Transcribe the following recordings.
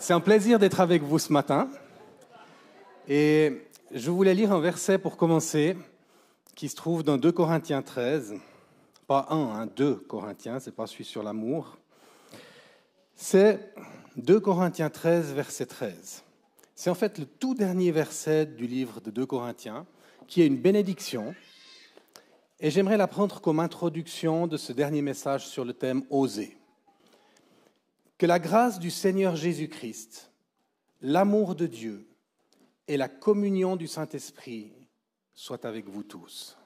C'est un plaisir d'être avec vous ce matin. Et je voulais lire un verset pour commencer qui se trouve dans 2 Corinthiens 13. Pas un, hein, 2 Corinthiens, c'est pas celui sur l'amour. C'est 2 Corinthiens 13, verset 13. C'est en fait le tout dernier verset du livre de 2 Corinthiens, qui est une bénédiction. Et j'aimerais la prendre comme introduction de ce dernier message sur le thème Oser. Que la grâce du Seigneur Jésus-Christ, l'amour de Dieu et la communion du Saint-Esprit soient avec vous tous.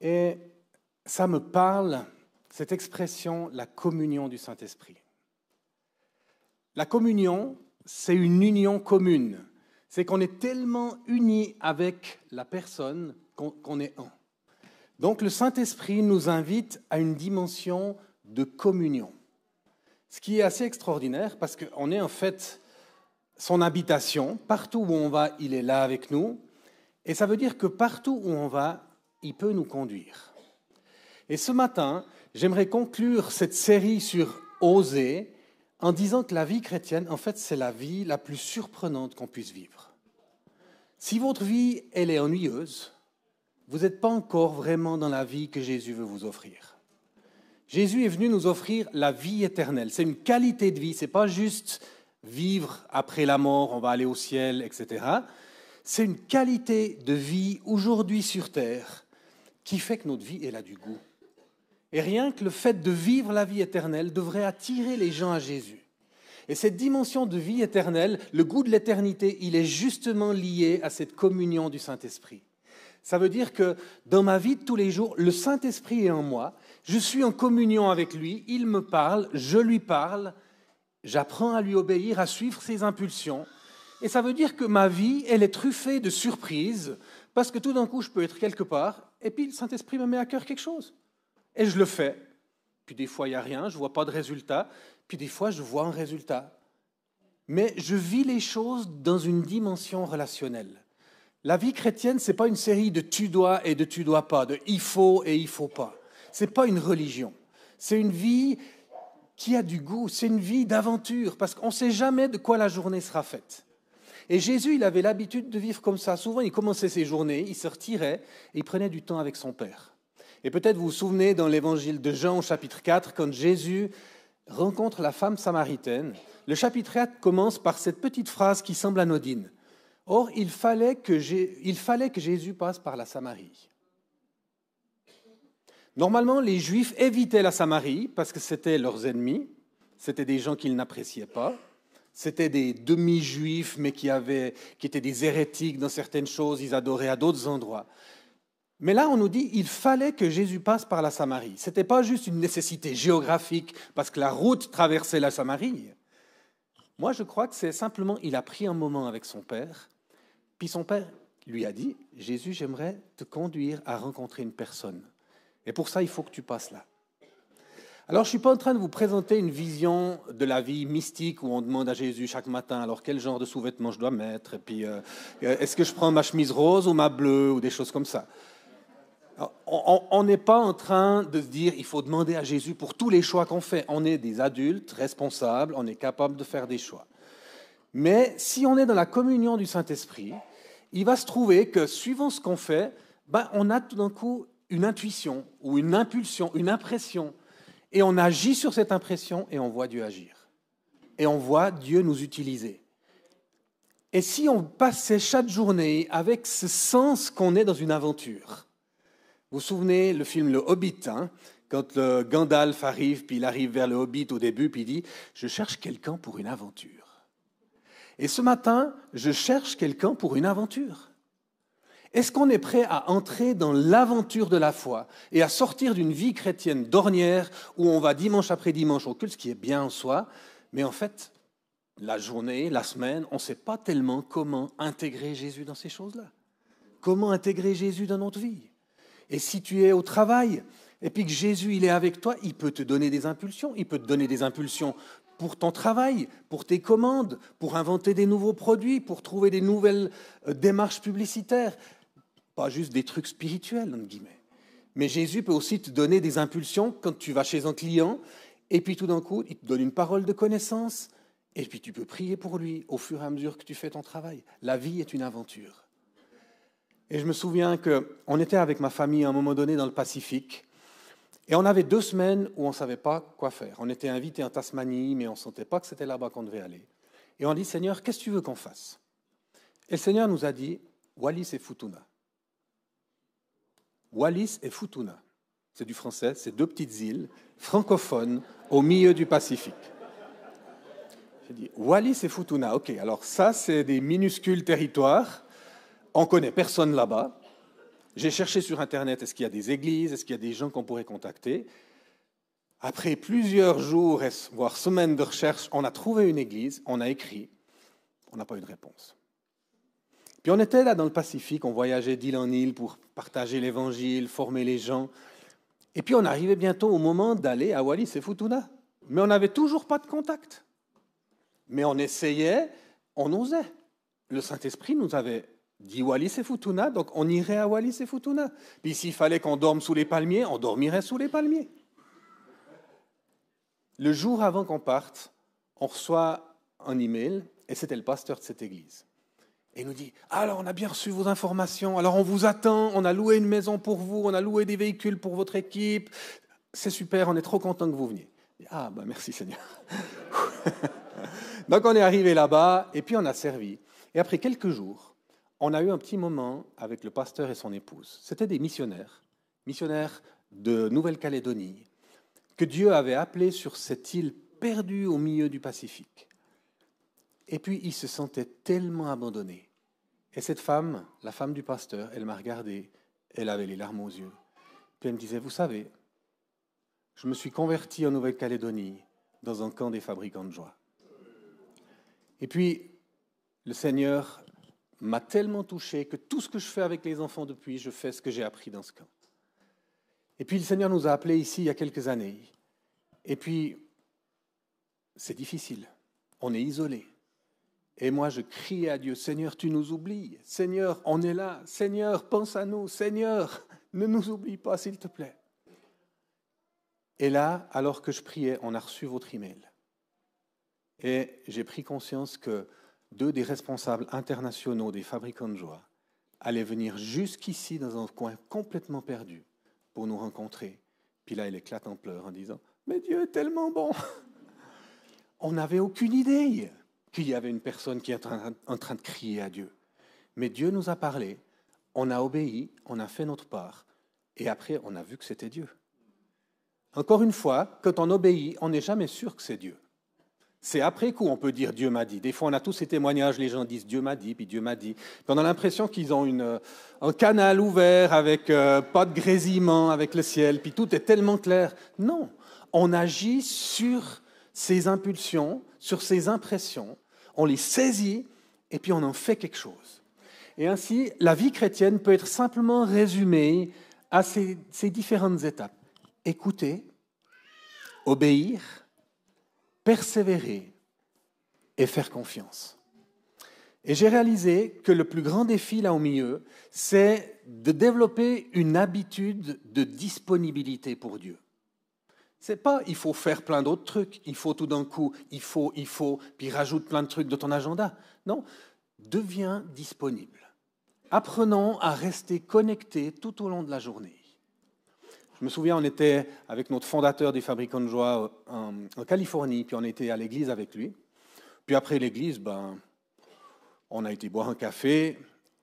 Et ça me parle, cette expression, la communion du Saint-Esprit. La communion, c'est une union commune. C'est qu'on est tellement unis avec la personne qu'on est un. Donc le Saint-Esprit nous invite à une dimension de communion. Ce qui est assez extraordinaire parce qu'on est en fait son habitation. Partout où on va, il est là avec nous. Et ça veut dire que partout où on va, il peut nous conduire. Et ce matin, j'aimerais conclure cette série sur oser en disant que la vie chrétienne, en fait, c'est la vie la plus surprenante qu'on puisse vivre. Si votre vie, elle est ennuyeuse, vous n'êtes pas encore vraiment dans la vie que Jésus veut vous offrir. Jésus est venu nous offrir la vie éternelle. C'est une qualité de vie, ce n'est pas juste vivre après la mort, on va aller au ciel, etc. C'est une qualité de vie aujourd'hui sur Terre qui fait que notre vie, elle a du goût. Et rien que le fait de vivre la vie éternelle devrait attirer les gens à Jésus. Et cette dimension de vie éternelle, le goût de l'éternité, il est justement lié à cette communion du Saint-Esprit. Ça veut dire que dans ma vie de tous les jours, le Saint-Esprit est en moi, je suis en communion avec lui, il me parle, je lui parle, j'apprends à lui obéir, à suivre ses impulsions. Et ça veut dire que ma vie, elle est truffée de surprises, parce que tout d'un coup, je peux être quelque part, et puis le Saint-Esprit me met à cœur quelque chose. Et je le fais. Puis des fois, il n'y a rien, je ne vois pas de résultat, puis des fois, je vois un résultat. Mais je vis les choses dans une dimension relationnelle. La vie chrétienne, ce n'est pas une série de tu dois et de tu dois pas, de il faut et il faut pas. Ce n'est pas une religion. C'est une vie qui a du goût, c'est une vie d'aventure, parce qu'on ne sait jamais de quoi la journée sera faite. Et Jésus, il avait l'habitude de vivre comme ça. Souvent, il commençait ses journées, il se retirait et il prenait du temps avec son Père. Et peut-être vous vous souvenez dans l'évangile de Jean, chapitre 4, quand Jésus rencontre la femme samaritaine. Le chapitre 4 commence par cette petite phrase qui semble anodine. Or, il fallait, que Jésus passe par la Samarie. Normalement, les Juifs évitaient la Samarie parce que c'était leurs ennemis, c'était des gens qu'ils n'appréciaient pas, c'était des demi-juifs mais qui, étaient des hérétiques dans certaines choses, ils adoraient à d'autres endroits. Mais là, on nous dit il fallait que Jésus passe par la Samarie. Ce n'était pas juste une nécessité géographique parce que la route traversait la Samarie. Moi, je crois que c'est simplement, il a pris un moment avec son Père puis son père lui a dit, Jésus, j'aimerais te conduire à rencontrer une personne. Et pour ça, il faut que tu passes là. Alors, je ne suis pas en train de vous présenter une vision de la vie mystique où on demande à Jésus chaque matin, alors quel genre de sous-vêtements je dois mettre, et puis euh, est-ce que je prends ma chemise rose ou ma bleue, ou des choses comme ça. on n'est pas en train de se dire, il faut demander à Jésus pour tous les choix qu'on fait. On est des adultes responsables, on est capable de faire des choix. Mais si on est dans la communion du Saint-Esprit, il va se trouver que suivant ce qu'on fait, ben, on a tout d'un coup une intuition ou une impulsion, une impression. Et on agit sur cette impression et on voit Dieu agir. Et on voit Dieu nous utiliser. Et si on passait chaque journée avec ce sens qu'on est dans une aventure, vous vous souvenez le film Le Hobbit, hein, quand le Gandalf arrive, puis il arrive vers le Hobbit au début, puis il dit, je cherche quelqu'un pour une aventure. Et ce matin, je cherche quelqu'un pour une aventure. Est-ce qu'on est prêt à entrer dans l'aventure de la foi et à sortir d'une vie chrétienne d'ornière où on va dimanche après dimanche au culte, ce qui est bien en soi, mais en fait, la journée, la semaine, on ne sait pas tellement comment intégrer Jésus dans ces choses-là. Comment intégrer Jésus dans notre vie? Et si tu es au travail et puis que Jésus, il est avec toi, il peut te donner des impulsions. Il peut te donner des impulsions pour ton travail, pour tes commandes, pour inventer des nouveaux produits, pour trouver des nouvelles euh, démarches publicitaires. Pas juste des trucs spirituels, entre guillemets. Mais Jésus peut aussi te donner des impulsions quand tu vas chez un client, et puis tout d'un coup, il te donne une parole de connaissance, Et puis tu peux prier pour lui au fur et à mesure que tu fais ton travail. La vie est une aventure. Et je me souviens qu'on était avec ma famille à un moment donné dans le Pacifique. Et on avait deux semaines où on ne savait pas quoi faire. On était invité en Tasmanie, mais on ne sentait pas que c'était là-bas qu'on devait aller. Et on dit, Seigneur, qu'est-ce que tu veux qu'on fasse? Et le Seigneur nous a dit, Wallis et Futuna. Wallis et Futuna. C'est du français, c'est deux petites îles francophones au milieu du Pacifique. J'ai dit, Wallis et Futuna, ok, alors ça, c'est des minuscules territoires. On connaît personne là-bas. J'ai cherché sur Internet, est-ce qu'il y a des églises, est-ce qu'il y a des gens qu'on pourrait contacter. Après plusieurs jours, voire semaines de recherche, on a trouvé une église, on a écrit, on n'a pas eu de réponse. Puis on était là dans le Pacifique, on voyageait d'île en île pour partager l'évangile, former les gens. Et puis on arrivait bientôt au moment d'aller à Wallis et Futuna. Mais on n'avait toujours pas de contact. Mais on essayait, on osait. Le Saint-Esprit nous avait dit Wallis et Futuna, donc on irait à Wallis et Futuna. Puis s'il fallait qu'on dorme sous les palmiers, on dormirait sous les palmiers. Le jour avant qu'on parte, on reçoit un email, et c'était le pasteur de cette église. Et il nous dit, alors on a bien reçu vos informations, alors on vous attend, on a loué une maison pour vous, on a loué des véhicules pour votre équipe, c'est super, on est trop content que vous veniez. ah, bah merci Seigneur. Donc on est arrivé là-bas, et puis on a servi. Et après quelques jours, on a eu un petit moment avec le pasteur et son épouse. C'était des missionnaires, missionnaires de Nouvelle-Calédonie, que Dieu avait appelés sur cette île perdue au milieu du Pacifique. Et puis ils se sentaient tellement abandonnés. Et cette femme, la femme du pasteur, elle m'a regardé, elle avait les larmes aux yeux. Puis elle me disait, vous savez, je me suis converti en Nouvelle-Calédonie dans un camp des fabricants de joie. Et puis, le Seigneur m'a tellement touché que tout ce que je fais avec les enfants depuis, je fais ce que j'ai appris dans ce camp. Et puis le Seigneur nous a appelés ici il y a quelques années. Et puis, c'est difficile. On est isolé. Et moi, je criais à Dieu, Seigneur, tu nous oublies. Seigneur, on est là. Seigneur, pense à nous. Seigneur, ne nous oublie pas, s'il te plaît. Et là, alors que je priais, on a reçu votre email. Et j'ai pris conscience que deux des responsables internationaux des fabricants de joie allaient venir jusqu'ici dans un coin complètement perdu pour nous rencontrer. Puis là, il éclate en pleurs en disant, mais Dieu est tellement bon. On n'avait aucune idée qu'il y avait une personne qui est en train de crier à Dieu. Mais Dieu nous a parlé, on a obéi, on a fait notre part, et après on a vu que c'était Dieu. Encore une fois, quand on obéit, on n'est jamais sûr que c'est Dieu. C'est après coup on peut dire Dieu m'a dit. Des fois, on a tous ces témoignages, les gens disent Dieu m'a dit, puis Dieu m'a dit. Puis on a l'impression qu'ils ont une, un canal ouvert avec euh, pas de grésillement avec le ciel, puis tout est tellement clair. Non, on agit sur ces impulsions, sur ces impressions, on les saisit et puis on en fait quelque chose. Et ainsi, la vie chrétienne peut être simplement résumée à ces, différentes étapes. Écouter, obéir, persévérer et faire confiance. Et j'ai réalisé que le plus grand défi là au milieu, c'est de développer une habitude de disponibilité pour Dieu. C'est pas il faut faire plein d'autres trucs, il faut tout d'un coup, il faut, il faut, puis rajoute plein de trucs de ton agenda. Non, deviens disponible. Apprenons à rester connectés tout au long de la journée. Je me souviens, on était avec notre fondateur des fabricants de joie en, en Californie, puis on était à l'église avec lui. Puis après l'église, ben, on a été boire un café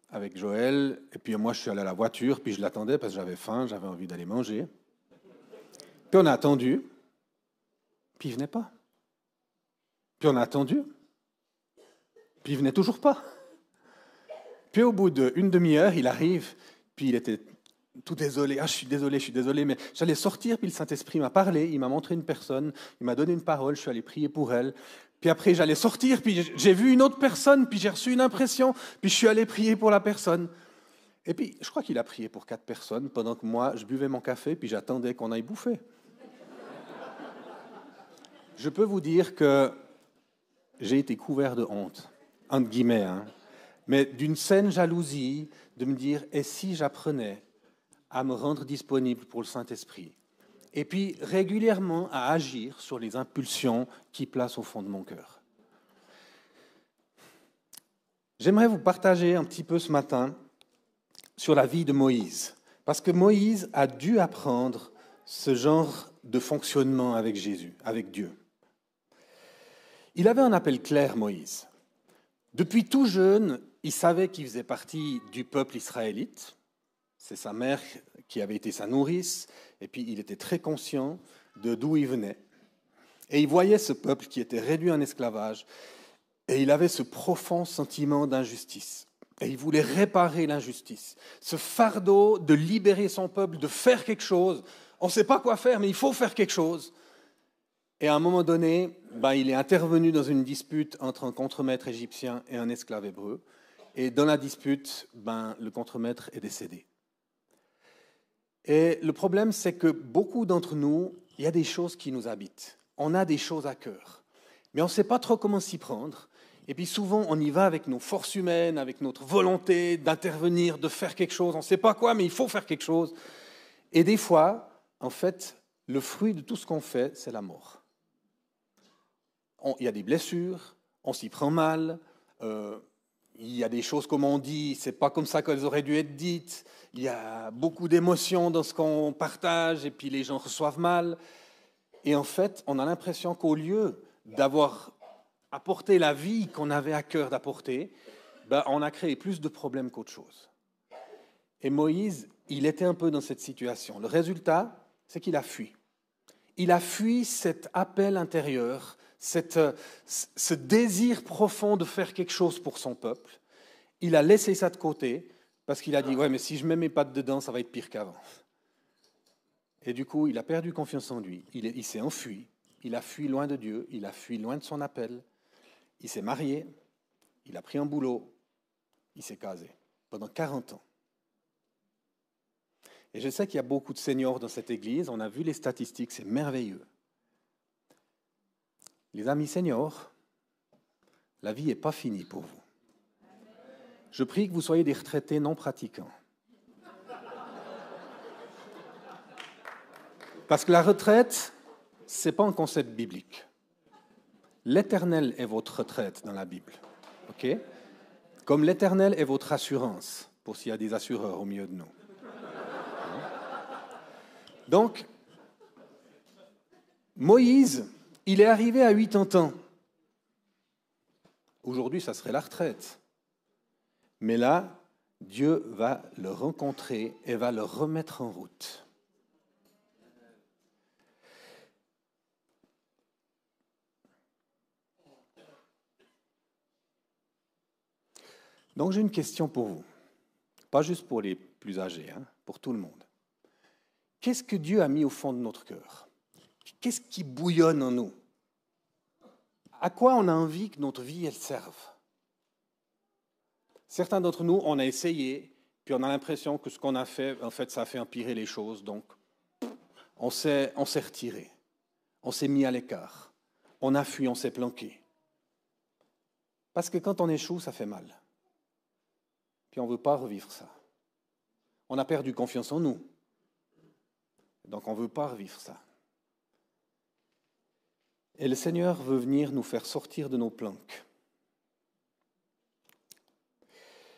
avec Joël, et puis moi je suis allé à la voiture, puis je l'attendais parce que j'avais faim, j'avais envie d'aller manger. Puis on a attendu, puis il venait pas. Puis on a attendu, puis il venait toujours pas. Puis au bout d'une demi-heure, il arrive, puis il était tout désolé. Ah, je suis désolé, je suis désolé, mais j'allais sortir, puis le Saint-Esprit m'a parlé, il m'a montré une personne, il m'a donné une parole, je suis allé prier pour elle. Puis après, j'allais sortir, puis j'ai vu une autre personne, puis j'ai reçu une impression, puis je suis allé prier pour la personne. Et puis, je crois qu'il a prié pour quatre personnes pendant que moi, je buvais mon café, puis j'attendais qu'on aille bouffer je peux vous dire que j'ai été couvert de honte, entre guillemets, hein. mais d'une saine jalousie de me dire, et si j'apprenais à me rendre disponible pour le Saint-Esprit? Et puis régulièrement à agir sur les impulsions qui placent au fond de mon cœur. J'aimerais vous partager un petit peu ce matin sur la vie de Moïse, parce que Moïse a dû apprendre ce genre de fonctionnement avec Jésus, avec Dieu. Il avait un appel clair, Moïse. Depuis tout jeune, il savait qu'il faisait partie du peuple israélite. C'est sa mère qui avait été sa nourrice, et puis il était très conscient de d'où il venait. Et il voyait ce peuple qui était réduit en esclavage, et il avait ce profond sentiment d'injustice. Et il voulait réparer l'injustice, ce fardeau de libérer son peuple, de faire quelque chose. On ne sait pas quoi faire, mais il faut faire quelque chose. Et à un moment donné, ben, il est intervenu dans une dispute entre un contremaître égyptien et un esclave hébreu. Et dans la dispute, ben, le contremaître est décédé. Et le problème, c'est que beaucoup d'entre nous, il y a des choses qui nous habitent. On a des choses à cœur. Mais on ne sait pas trop comment s'y prendre. Et puis souvent, on y va avec nos forces humaines, avec notre volonté d'intervenir, de faire quelque chose. On ne sait pas quoi, mais il faut faire quelque chose. Et des fois, en fait, le fruit de tout ce qu'on fait, c'est la mort il y a des blessures, on s'y prend mal, euh, il y a des choses comme on dit, c'est pas comme ça qu'elles auraient dû être dites, il y a beaucoup d'émotions dans ce qu'on partage et puis les gens reçoivent mal. Et en fait, on a l'impression qu'au lieu d'avoir apporté la vie qu'on avait à cœur d'apporter, ben, on a créé plus de problèmes qu'autre chose. Et Moïse, il était un peu dans cette situation. Le résultat, c'est qu'il a fui. Il a fui cet appel intérieur euh, ce désir profond de faire quelque chose pour son peuple, il a laissé ça de côté parce qu'il a dit, ouais, mais si je mets mes pattes dedans, ça va être pire qu'avant. Et du coup, il a perdu confiance en lui, il, il s'est enfui, il a fui loin de Dieu, il a fui loin de son appel, il s'est marié, il a pris un boulot, il s'est casé pendant 40 ans. Et je sais qu'il y a beaucoup de seniors dans cette église, on a vu les statistiques, c'est merveilleux. Les amis seniors, la vie n'est pas finie pour vous. Je prie que vous soyez des retraités non pratiquants. Parce que la retraite, ce n'est pas un concept biblique. L'éternel est votre retraite dans la Bible. OK? Comme l'éternel est votre assurance, pour s'il y a des assureurs au milieu de nous. Donc, Moïse il est arrivé à 80 ans. Aujourd'hui, ça serait la retraite. Mais là, Dieu va le rencontrer et va le remettre en route. Donc j'ai une question pour vous, pas juste pour les plus âgés, hein, pour tout le monde. Qu'est-ce que Dieu a mis au fond de notre cœur? Qu'est-ce qui bouillonne en nous? À quoi on a envie que notre vie elle serve? Certains d'entre nous, on a essayé, puis on a l'impression que ce qu'on a fait, en fait, ça a fait empirer les choses. Donc, on s'est, on s'est retiré, on s'est mis à l'écart, on a fui, on s'est planqué. Parce que quand on échoue, ça fait mal. Puis on ne veut pas revivre ça. On a perdu confiance en nous. Donc on ne veut pas revivre ça. Et le Seigneur veut venir nous faire sortir de nos planques.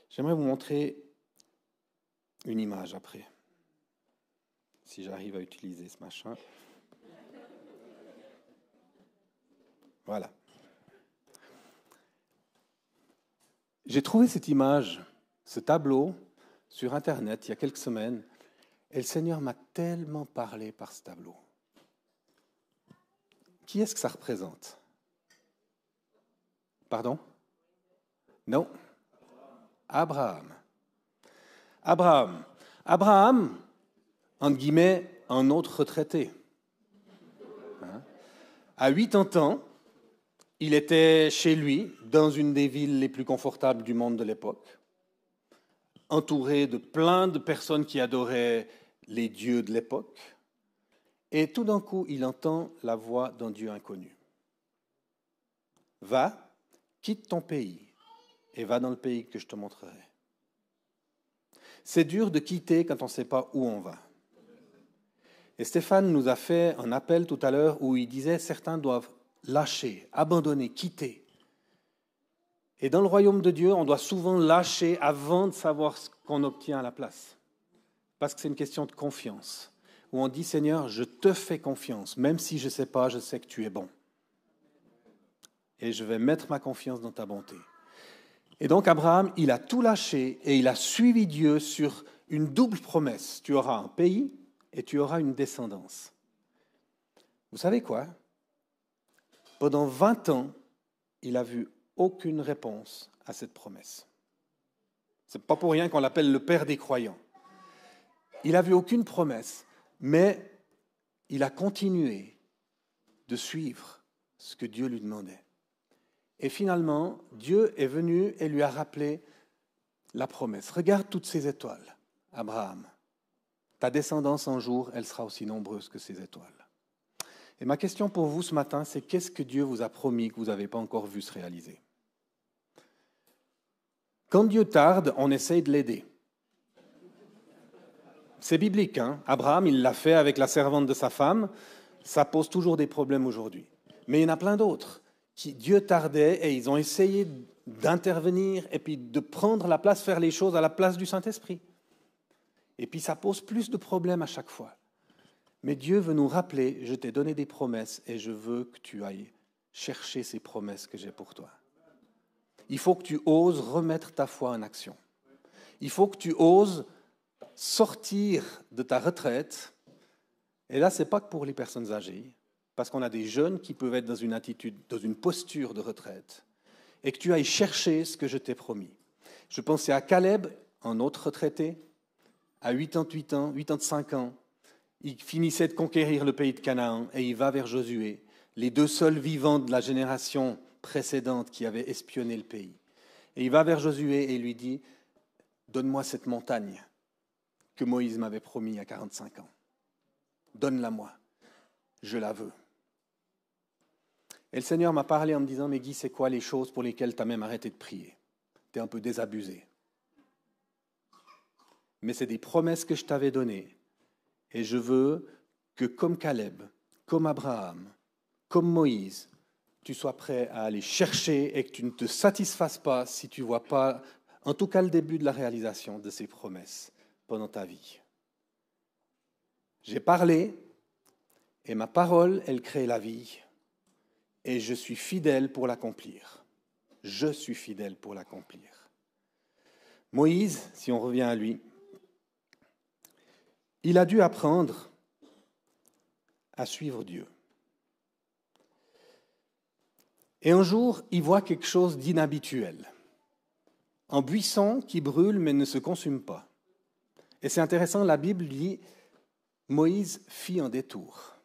J'aimerais vous montrer une image après, si j'arrive à utiliser ce machin. Voilà. J'ai trouvé cette image, ce tableau, sur Internet il y a quelques semaines, et le Seigneur m'a tellement parlé par ce tableau. Qui est-ce que ça représente? Pardon? Non Abraham. Abraham. Abraham, entre guillemets, un autre retraité. Hein? à 80 ans, il était chez lui, dans une des villes les plus confortables du monde de l'époque, entouré de plein de personnes qui adoraient les dieux de l'époque. Et tout d'un coup, il entend la voix d'un Dieu inconnu. Va, quitte ton pays et va dans le pays que je te montrerai. C'est dur de quitter quand on ne sait pas où on va. Et Stéphane nous a fait un appel tout à l'heure où il disait certains doivent lâcher, abandonner, quitter. Et dans le royaume de Dieu, on doit souvent lâcher avant de savoir ce qu'on obtient à la place. Parce que c'est une question de confiance. Où on dit, Seigneur, je te fais confiance. Même si je ne sais pas, je sais que tu es bon. Et je vais mettre ma confiance dans ta bonté. Et donc Abraham, il a tout lâché et il a suivi Dieu sur une double promesse. Tu auras un pays et tu auras une descendance. Vous savez quoi? Pendant 20 ans, il a vu aucune réponse à cette promesse. Ce n'est pas pour rien qu'on l'appelle le père des croyants. Il n'a vu aucune promesse, mais il a continué de suivre ce que Dieu lui demandait. Et finalement, Dieu est venu et lui a rappelé la promesse. Regarde toutes ces étoiles, Abraham. Ta descendance un jour, elle sera aussi nombreuse que ces étoiles. Et ma question pour vous ce matin, c'est qu'est-ce que Dieu vous a promis que vous n'avez pas encore vu se réaliser? Quand Dieu tarde, on essaye de l'aider. C'est biblique. Hein Abraham, il l'a fait avec la servante de sa femme. Ça pose toujours des problèmes aujourd'hui. Mais il y en a plein d'autres. Dieu tardait et ils ont essayé d'intervenir et puis de prendre la place, faire les choses à la place du Saint-Esprit. Et puis ça pose plus de problèmes à chaque fois. Mais Dieu veut nous rappeler, je t'ai donné des promesses et je veux que tu ailles chercher ces promesses que j'ai pour toi. Il faut que tu oses remettre ta foi en action. Il faut que tu oses sortir de ta retraite. Et là, ce n'est pas que pour les personnes âgées, parce qu'on a des jeunes qui peuvent être dans une attitude, dans une posture de retraite, et que tu ailles chercher ce que je t'ai promis. Je pensais à Caleb, un autre retraité, à 88 ans, 85 ans. Il finissait de conquérir le pays de Canaan et il va vers Josué, les deux seuls vivants de la génération précédente qui avaient espionné le pays. Et il va vers Josué et lui dit, Donne-moi cette montagne que Moïse m'avait promis à 45 ans. Donne-la-moi, je la veux. Et le Seigneur m'a parlé en me disant, mais Guy, c'est quoi les choses pour lesquelles tu as même arrêté de prier? Tu es un peu désabusé. Mais c'est des promesses que je t'avais données. Et je veux que comme Caleb, comme Abraham, comme Moïse, tu sois prêt à aller chercher et que tu ne te satisfasses pas si tu ne vois pas, en tout cas, le début de la réalisation de ces promesses ta vie. J'ai parlé et ma parole, elle crée la vie et je suis fidèle pour l'accomplir. Je suis fidèle pour l'accomplir. Moïse, si on revient à lui, il a dû apprendre à suivre Dieu. Et un jour, il voit quelque chose d'inhabituel. Un buisson qui brûle mais ne se consume pas. Et c'est intéressant, la Bible dit, Moïse fit un détour.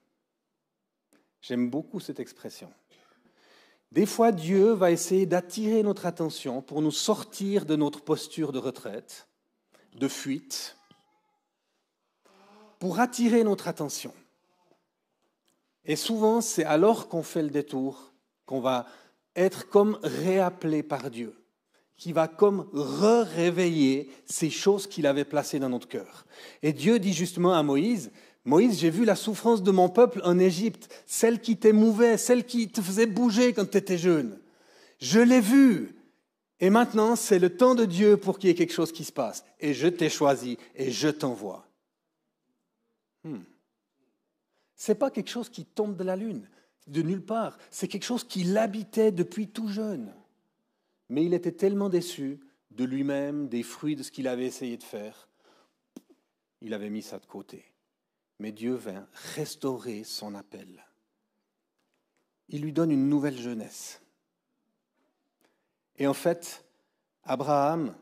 J'aime beaucoup cette expression. Des fois, Dieu va essayer d'attirer notre attention pour nous sortir de notre posture de retraite, de fuite, pour attirer notre attention. Et souvent, c'est alors qu'on fait le détour qu'on va être comme réappelé par Dieu qui va comme re-réveiller ces choses qu'il avait placées dans notre cœur. Et Dieu dit justement à Moïse, Moïse, j'ai vu la souffrance de mon peuple en Égypte, celle qui t'émouvait, celle qui te faisait bouger quand tu étais jeune. Je l'ai vue. Et maintenant, c'est le temps de Dieu pour qu'il y ait quelque chose qui se passe. Et je t'ai choisi et je t'envoie. Hmm. Ce n'est pas quelque chose qui tombe de la lune, de nulle part. C'est quelque chose qui l'habitait depuis tout jeune. Mais il était tellement déçu de lui-même, des fruits de ce qu'il avait essayé de faire, il avait mis ça de côté. Mais Dieu vint restaurer son appel. Il lui donne une nouvelle jeunesse. Et en fait, Abraham,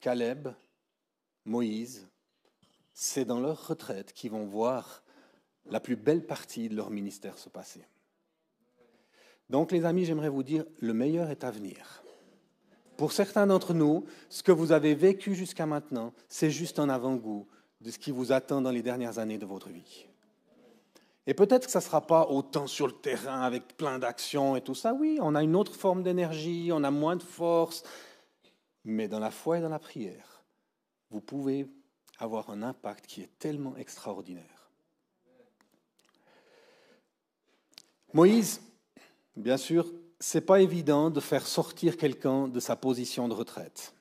Caleb, Moïse, c'est dans leur retraite qu'ils vont voir la plus belle partie de leur ministère se passer. Donc les amis, j'aimerais vous dire, le meilleur est à venir. Pour certains d'entre nous, ce que vous avez vécu jusqu'à maintenant, c'est juste un avant-goût de ce qui vous attend dans les dernières années de votre vie. Et peut-être que ça ne sera pas autant sur le terrain avec plein d'actions et tout ça. Oui, on a une autre forme d'énergie, on a moins de force. Mais dans la foi et dans la prière, vous pouvez avoir un impact qui est tellement extraordinaire. Moïse, bien sûr, c'est pas évident de faire sortir quelqu'un de sa position de retraite.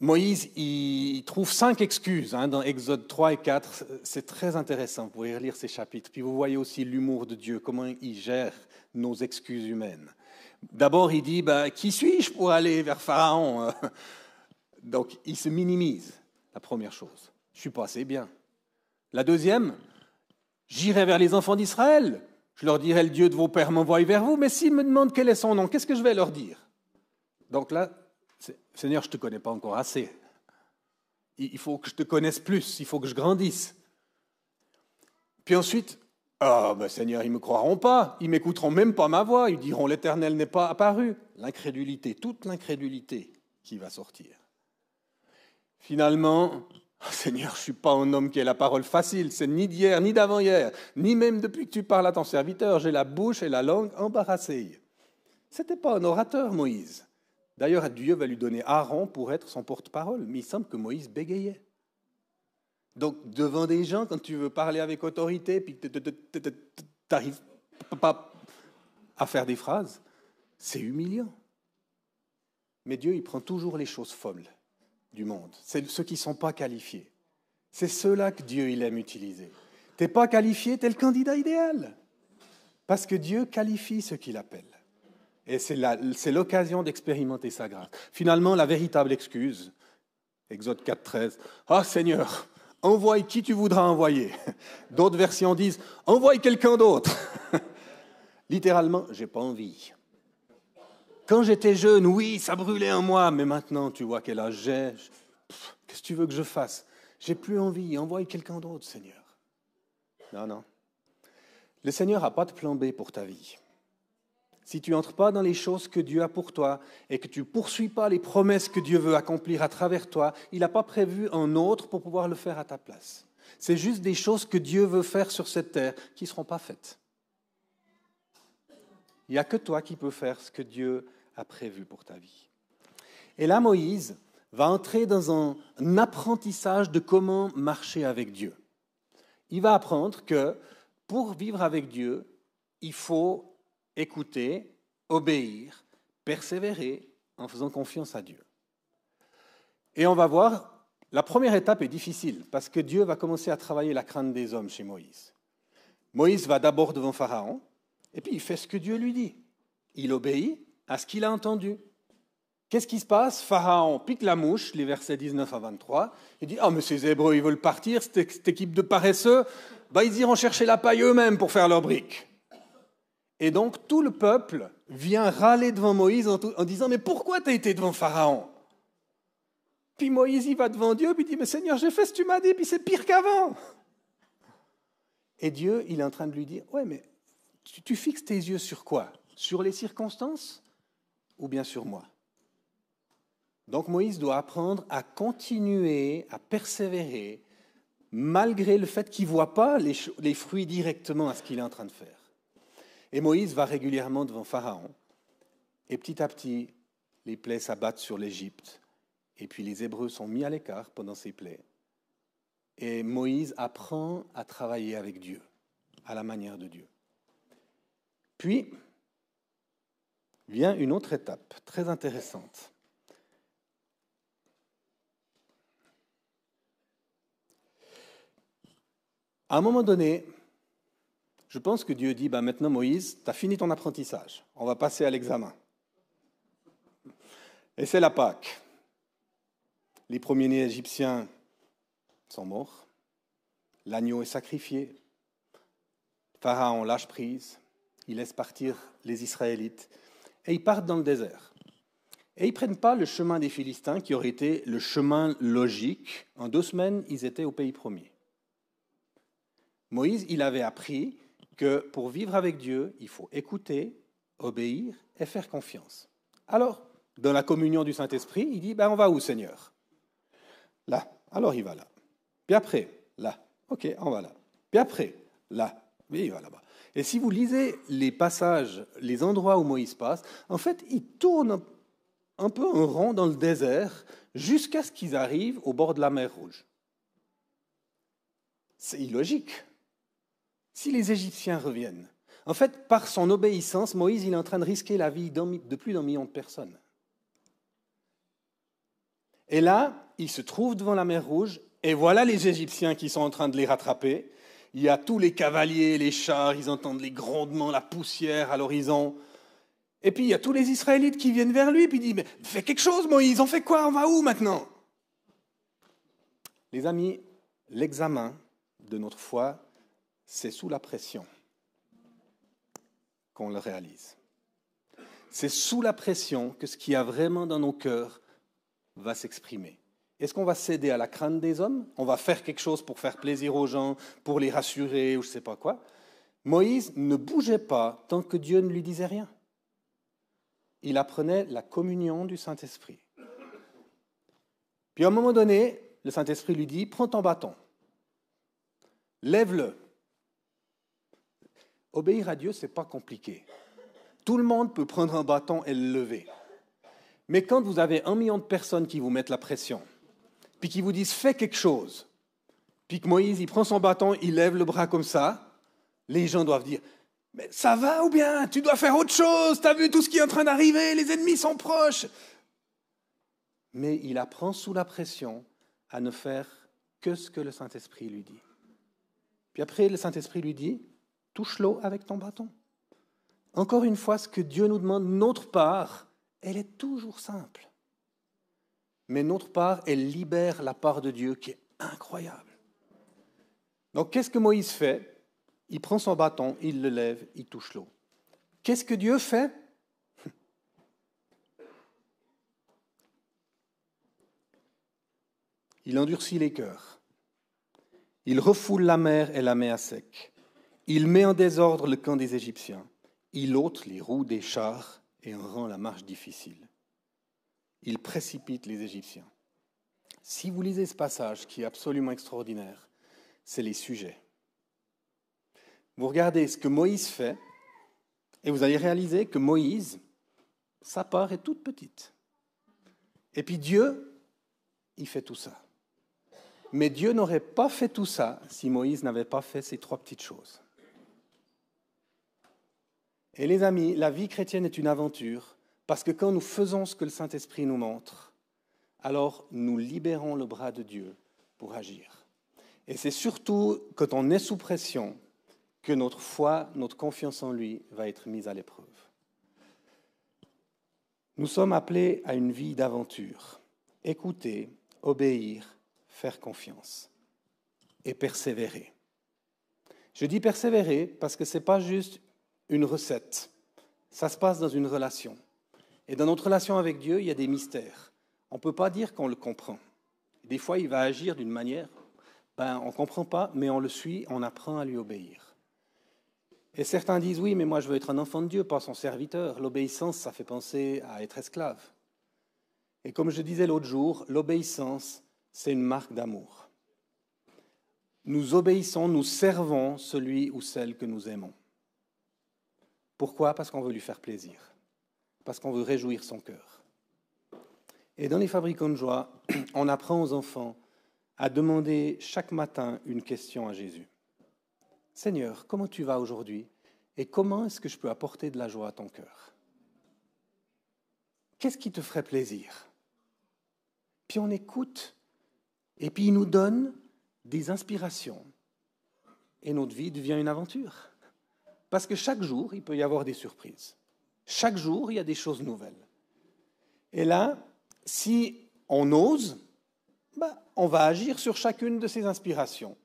Moïse, il trouve cinq excuses hein, dans Exode 3 et 4. C'est très intéressant. Vous pouvez relire ces chapitres. Puis vous voyez aussi l'humour de Dieu, comment il gère nos excuses humaines. D'abord, il dit bah, Qui suis-je pour aller vers Pharaon Donc, il se minimise, la première chose. Je suis pas assez bien. La deuxième J'irai vers les enfants d'Israël. Je leur dirai Le Dieu de vos pères m'envoie vers vous. Mais s'ils me demandent quel est son nom, qu'est-ce que je vais leur dire? Donc là, Seigneur, je ne te connais pas encore assez. Il faut que je te connaisse plus, il faut que je grandisse. Puis ensuite, ah ben Seigneur, ils ne me croiront pas, ils m'écouteront même pas ma voix, ils diront l'Éternel n'est pas apparu. L'incrédulité, toute l'incrédulité qui va sortir. Finalement, ah, Seigneur, je ne suis pas un homme qui a la parole facile, c'est ni d'hier, ni d'avant-hier, ni même depuis que tu parles à ton serviteur, j'ai la bouche et la langue embarrassées. C'était pas un orateur, Moïse. D'ailleurs, Dieu va lui donner Aaron pour être son porte-parole, mais il semble que Moïse bégayait. Donc, devant des gens, quand tu veux parler avec autorité, puis tu n'arrives pas à faire des phrases, c'est humiliant. Mais Dieu, il prend toujours les choses folles du monde. C'est ceux qui ne sont pas qualifiés. C'est ceux-là que Dieu, il aime utiliser. Tu n'es pas qualifié, tu es le candidat idéal. Parce que Dieu qualifie ceux qu'il appelle. Et c'est l'occasion d'expérimenter sa grâce. Finalement, la véritable excuse, Exode 4, 13, Ah Seigneur, envoie qui tu voudras envoyer. D'autres versions disent, envoie quelqu'un d'autre. Littéralement, j'ai pas envie. Quand j'étais jeune, oui, ça brûlait en moi, mais maintenant, tu vois quel âge j'ai. Qu'est-ce que tu veux que je fasse? J'ai plus envie, envoie quelqu'un d'autre, Seigneur. Non, non. Le Seigneur n'a pas de plan B pour ta vie si tu n'entres pas dans les choses que Dieu a pour toi et que tu ne poursuis pas les promesses que Dieu veut accomplir à travers toi, il n'a pas prévu un autre pour pouvoir le faire à ta place. C'est juste des choses que Dieu veut faire sur cette terre qui ne seront pas faites. Il n'y a que toi qui peux faire ce que Dieu a prévu pour ta vie. Et là, Moïse va entrer dans un, apprentissage de comment marcher avec Dieu. Il va apprendre que pour vivre avec Dieu, il faut écouter, obéir, persévérer en faisant confiance à Dieu. Et on va voir, la première étape est difficile parce que Dieu va commencer à travailler la crainte des hommes chez Moïse. Moïse va d'abord devant Pharaon et puis il fait ce que Dieu lui dit. Il obéit à ce qu'il a entendu. Qu'est-ce qui se passe? Pharaon pique la mouche, les versets 19 à 23. Il dit Ah, oh, mais ces Hébreux, ils veulent partir, cette, équipe de paresseux, bah, ils iront chercher la paille eux-mêmes pour faire leurs briques. Et donc tout le peuple vient râler devant Moïse en, disant Mais pourquoi tu as été devant Pharaon? Puis Moïse y va devant Dieu, puis il dit Mais Seigneur, j'ai fait ce que tu m'as dit, puis c'est pire qu'avant. Et Dieu, il est en train de lui dire Ouais, mais tu, fixes tes yeux sur quoi? Sur les circonstances ou bien sur moi? Donc Moïse doit apprendre à continuer, à persévérer, malgré le fait qu'il ne voit pas les, fruits directement à ce qu'il est en train de faire. Et Moïse va régulièrement devant Pharaon. Et petit à petit, les plaies s'abattent sur l'Égypte. Et puis les Hébreux sont mis à l'écart pendant ces plaies. Et Moïse apprend à travailler avec Dieu, à la manière de Dieu. Puis vient une autre étape très intéressante. À un moment donné, je pense que Dieu dit, bah maintenant Moïse, tu as fini ton apprentissage, on va passer à l'examen. Et c'est la Pâque. Les premiers-nés égyptiens sont morts, l'agneau est sacrifié, Pharaon lâche prise, il laisse partir les Israélites, et ils partent dans le désert. Et ils ne prennent pas le chemin des Philistins, qui aurait été le chemin logique. En deux semaines, ils étaient au pays promis. Moïse, il avait appris que pour vivre avec Dieu, il faut écouter, obéir et faire confiance. Alors, dans la communion du Saint-Esprit, il dit, ben, on va où Seigneur? Là. Alors il va là. Puis après, là. Ok, on va là. Puis après, là. Oui, il va là-bas. Et si vous lisez les passages, les endroits où Moïse passe, en fait, il tourne un peu en rond dans le désert jusqu'à ce qu'ils arrivent au bord de la mer Rouge. C'est illogique si les Égyptiens reviennent, En fait, par son obéissance, Moïse il est en train de risquer la vie de plus d'un million de personnes. Et là, il se trouve devant la mer Rouge, et voilà les Égyptiens qui sont en train de les rattraper. Il y a tous les cavaliers, les chars, ils entendent les grondements, la poussière à l'horizon. Et puis il y a tous les Israélites qui viennent vers lui, puis il dit, mais fais quelque chose Moïse, on fait quoi On va où maintenant? Les amis, l'examen de notre foi, c'est sous la pression qu'on le réalise. C'est sous la pression que ce qu'il y a vraiment dans nos cœurs va s'exprimer. Est-ce qu'on va céder à la crainte des hommes? On va faire quelque chose pour faire plaisir aux gens, pour les rassurer ou je ne sais pas quoi Moïse ne bougeait pas tant que Dieu ne lui disait rien. Il apprenait la communion du Saint-Esprit. Puis à un moment donné, le Saint-Esprit lui dit, prends ton bâton, lève-le. Obéir à Dieu, ce n'est pas compliqué. Tout le monde peut prendre un bâton et le lever. Mais quand vous avez un million de personnes qui vous mettent la pression, puis qui vous disent fais quelque chose, puis que Moïse, il prend son bâton, il lève le bras comme ça, les gens doivent dire Mais ça va ou bien? Tu dois faire autre chose, tu as vu tout ce qui est en train d'arriver, les ennemis sont proches. Mais il apprend sous la pression à ne faire que ce que le Saint-Esprit lui dit. Puis après, le Saint-Esprit lui dit Touche l'eau avec ton bâton. Encore une fois, ce que Dieu nous demande, notre part, elle est toujours simple. Mais notre part, elle libère la part de Dieu qui est incroyable. Donc qu'est-ce que Moïse fait? Il prend son bâton, il le lève, il touche l'eau. Qu'est-ce que Dieu fait? Il endurcit les cœurs. Il refoule la mer et la met à sec. Il met en désordre le camp des Égyptiens. Il ôte les roues des chars et en rend la marche difficile. Il précipite les Égyptiens. Si vous lisez ce passage qui est absolument extraordinaire, c'est les sujets. Vous regardez ce que Moïse fait et vous allez réaliser que Moïse, sa part est toute petite. Et puis Dieu, il fait tout ça. Mais Dieu n'aurait pas fait tout ça si Moïse n'avait pas fait ces trois petites choses. Et les amis, la vie chrétienne est une aventure parce que quand nous faisons ce que le Saint-Esprit nous montre, alors nous libérons le bras de Dieu pour agir. Et c'est surtout quand on est sous pression que notre foi, notre confiance en lui va être mise à l'épreuve. Nous sommes appelés à une vie d'aventure. Écouter, obéir, faire confiance et persévérer. Je dis persévérer parce que ce n'est pas juste une recette. Ça se passe dans une relation. Et dans notre relation avec Dieu, il y a des mystères. On ne peut pas dire qu'on le comprend. Des fois, il va agir d'une manière, ben, on ne comprend pas, mais on le suit, on apprend à lui obéir. Et certains disent, oui, mais moi je veux être un enfant de Dieu, pas son serviteur. L'obéissance, ça fait penser à être esclave. Et comme je disais l'autre jour, l'obéissance, c'est une marque d'amour. Nous obéissons, nous servons celui ou celle que nous aimons. Pourquoi? Parce qu'on veut lui faire plaisir, parce qu'on veut réjouir son cœur. Et dans les fabricants de joie, on apprend aux enfants à demander chaque matin une question à Jésus. Seigneur, comment tu vas aujourd'hui et comment est-ce que je peux apporter de la joie à ton cœur? Qu'est-ce qui te ferait plaisir? Puis on écoute et puis il nous donne des inspirations et notre vie devient une aventure. Parce que chaque jour, il peut y avoir des surprises. Chaque jour, il y a des choses nouvelles. Et là, si on ose, bah, on va agir sur chacune de ces inspirations.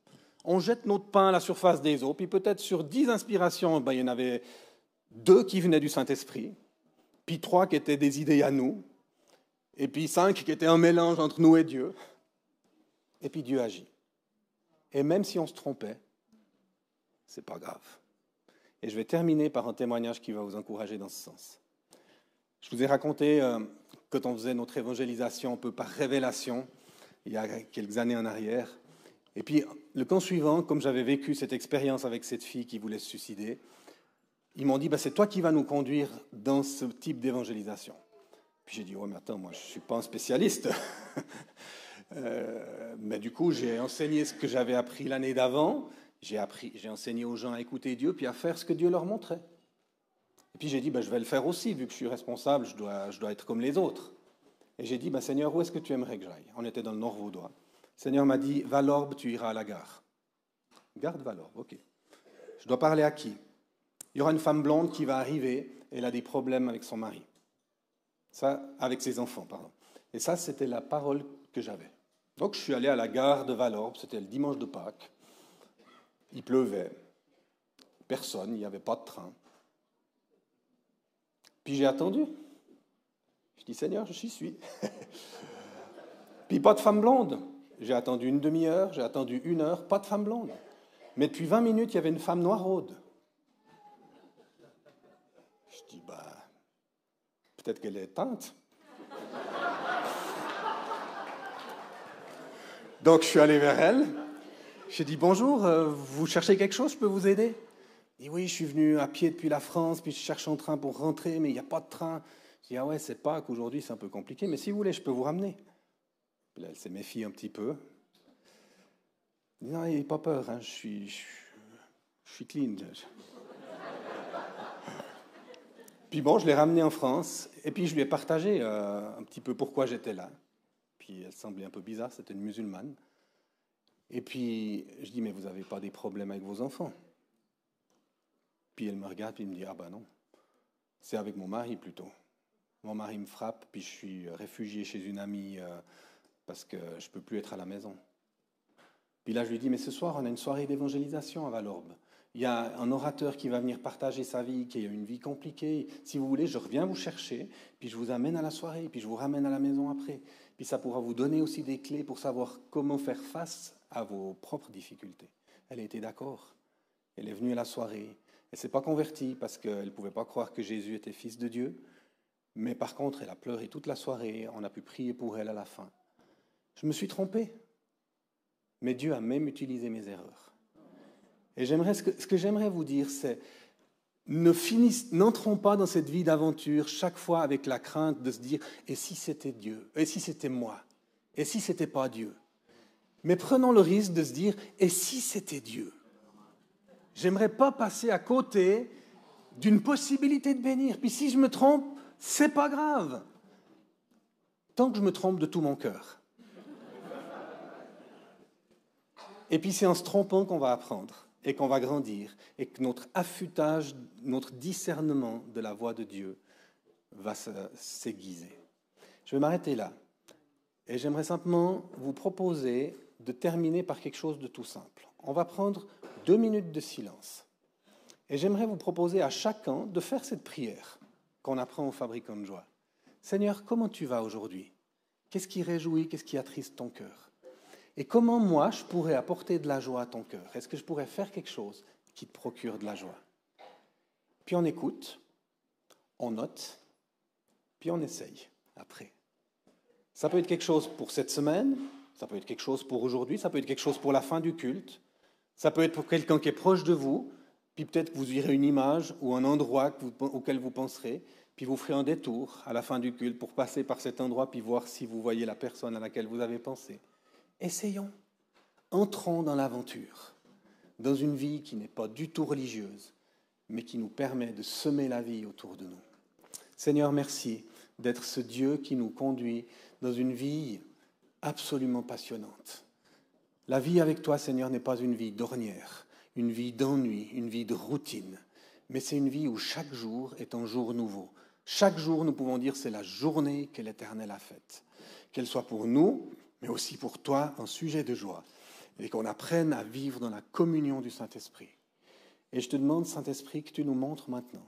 On jette notre pain à la surface des eaux, puis peut-être sur dix inspirations, bah, il y en avait deux qui venaient du Saint-Esprit, puis trois qui étaient des idées à nous, et puis cinq qui étaient un mélange entre nous et Dieu. Et puis Dieu agit. Et même si on se trompait, c'est pas grave. Et je vais terminer par un témoignage qui va vous encourager dans ce sens. Je vous ai raconté euh, quand on faisait notre évangélisation un peu par révélation, il y a quelques années en arrière. Et puis le camp suivant, comme j'avais vécu cette expérience avec cette fille qui voulait se suicider, ils m'ont dit, bah, c'est toi qui vas nous conduire dans ce type d'évangélisation. Puis j'ai dit, ouais, mais attends, moi je ne suis pas un spécialiste. euh, mais du coup, j'ai enseigné ce que j'avais appris l'année d'avant, J'ai appris, j'ai enseigné aux gens à écouter Dieu, puis à faire ce que Dieu leur montrait. Et puis j'ai dit, ben, je vais le faire aussi, vu que je suis responsable, je dois, je dois être comme les autres. Et j'ai dit, ben, Seigneur, où est-ce que tu aimerais que j'aille? On était dans le Nord Vaudois. Seigneur m'a dit, Valorbe, tu iras à la gare. Garde Valorbe, ok. Je dois parler à qui? Il y aura une femme blonde qui va arriver, elle a des problèmes avec son mari. Ça, avec ses enfants, pardon. Et ça, c'était la parole que j'avais. Donc je suis allé à la gare de Valorbe, c'était le dimanche de Pâques. Il pleuvait, personne, il n'y avait pas de train. Puis j'ai attendu. Je dis Seigneur, je suis. Puis pas de femme blonde. J'ai attendu une demi-heure, j'ai attendu une heure, pas de femme blonde. Mais depuis 20 minutes, il y avait une femme noiraude. Je dis, bah, peut-être qu'elle est teinte. Donc je suis allé vers elle. J'ai dit bonjour, euh, vous cherchez quelque chose, je peux vous aider? Elle dit oui, je suis venu à pied depuis la France, puis je cherche un train pour rentrer, mais il n'y a pas de train. Je dis ah ouais, c'est pas qu'aujourd'hui c'est un peu compliqué, mais si vous voulez, je peux vous ramener. Puis elle s'est méfiée un petit peu. dit non, n'ayez pas peur, hein, je, suis, clean. puis bon, je l'ai ramené en France, et puis je lui ai partagé euh, un petit peu pourquoi j'étais là elle semblait un peu bizarre, c'était une musulmane. Et puis je dis, mais vous n'avez pas des problèmes avec vos enfants? Puis elle me regarde et me dit, ah ben non, c'est avec mon mari plutôt. Mon mari me frappe, puis je suis réfugié chez une amie euh, parce que je ne peux plus être à la maison. Puis là, je lui dis, mais ce soir, on a une soirée d'évangélisation à Valorbe. Il y a un orateur qui va venir partager sa vie, qui a une vie compliquée. Si vous voulez, je reviens vous chercher, puis je vous amène à la soirée, puis je vous ramène à la maison après. Puis ça pourra vous donner aussi des clés pour savoir comment faire face à vos propres difficultés. Elle été d'accord. Elle est venue à la soirée. Elle s'est pas convertie parce qu'elle ne pouvait pas croire que Jésus était fils de Dieu. Mais par contre, elle a pleuré toute la soirée. On a pu prier pour elle à la fin. Je me suis trompé. Mais Dieu a même utilisé mes erreurs. Et ce que, ce que j'aimerais vous dire, c'est ne n'entrons pas dans cette vie d'aventure chaque fois avec la crainte de se dire et si c'était Dieu, et si c'était moi, et si c'était pas Dieu? Mais prenons le risque de se dire et si c'était Dieu? J'aimerais pas passer à côté d'une possibilité de bénir. Puis si je me trompe, c'est pas grave. Tant que je me trompe de tout mon cœur. Et puis c'est en se trompant qu'on va apprendre et qu'on va grandir et que notre affûtage, notre discernement de la voix de Dieu va s'aiguiser. Je vais m'arrêter là. Et j'aimerais simplement vous proposer de terminer par quelque chose de tout simple. On va prendre deux minutes de silence. Et j'aimerais vous proposer à chacun de faire cette prière qu'on apprend au fabricant de joie. Seigneur, comment tu vas aujourd'hui? Qu'est-ce qui réjouit? Qu'est-ce qui attriste ton cœur? Et comment moi, je pourrais apporter de la joie à ton cœur? Est-ce que je pourrais faire quelque chose qui te procure de la joie? Puis on écoute, on note, puis on essaye après. Ça peut être quelque chose pour cette semaine, ça peut être quelque chose pour aujourd'hui, ça peut être quelque chose pour la fin du culte, ça peut être pour quelqu'un qui est proche de vous, puis peut-être que vous verrez une image ou un endroit auquel vous penserez, puis vous ferez un détour à la fin du culte pour passer par cet endroit, puis voir si vous voyez la personne à laquelle vous avez pensé. Essayons. Entrons dans l'aventure, dans une vie qui n'est pas du tout religieuse, mais qui nous permet de semer la vie autour de nous. Seigneur, merci d'être ce Dieu qui nous conduit dans une vie absolument passionnante. La vie avec toi, Seigneur, n'est pas une vie d'ornière, une vie d'ennui, une vie de routine, mais c'est une vie où chaque jour est un jour nouveau. Chaque jour, nous pouvons dire, c'est la journée que l'Éternel a faite. Qu'elle soit pour nous, mais aussi pour toi un sujet de joie, et qu'on apprenne à vivre dans la communion du Saint-Esprit. Et je te demande, Saint-Esprit, que tu nous montres maintenant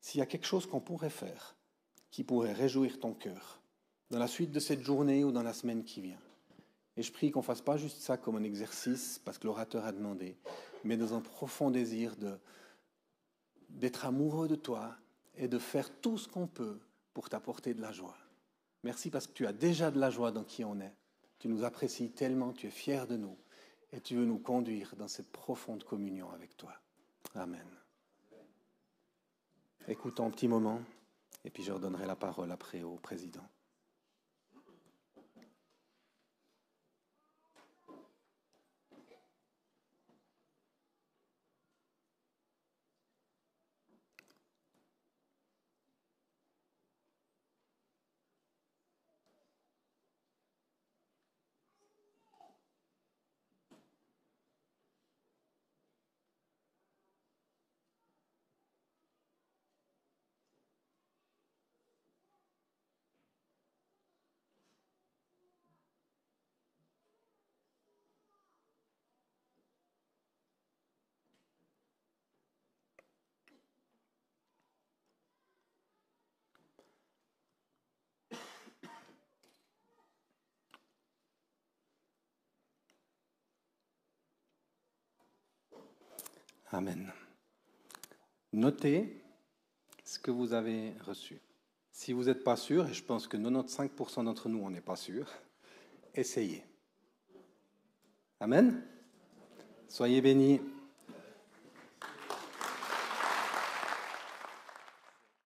s'il y a quelque chose qu'on pourrait faire qui pourrait réjouir ton cœur dans la suite de cette journée ou dans la semaine qui vient. Et je prie qu'on ne fasse pas juste ça comme un exercice parce que l'orateur a demandé, mais dans un profond désir d'être amoureux de toi et de faire tout ce qu'on peut pour t'apporter de la joie. Merci parce que tu as déjà de la joie dans qui on est. Tu nous apprécies tellement, tu es fier de nous et tu veux nous conduire dans cette profonde communion avec toi. Amen. Écoutons un petit moment et puis je redonnerai la parole après au président. Amen. Notez ce que vous avez reçu. Si vous n'êtes pas sûr, et je pense que 95% d'entre nous, on n'est pas sûr, essayez. Amen. Soyez bénis.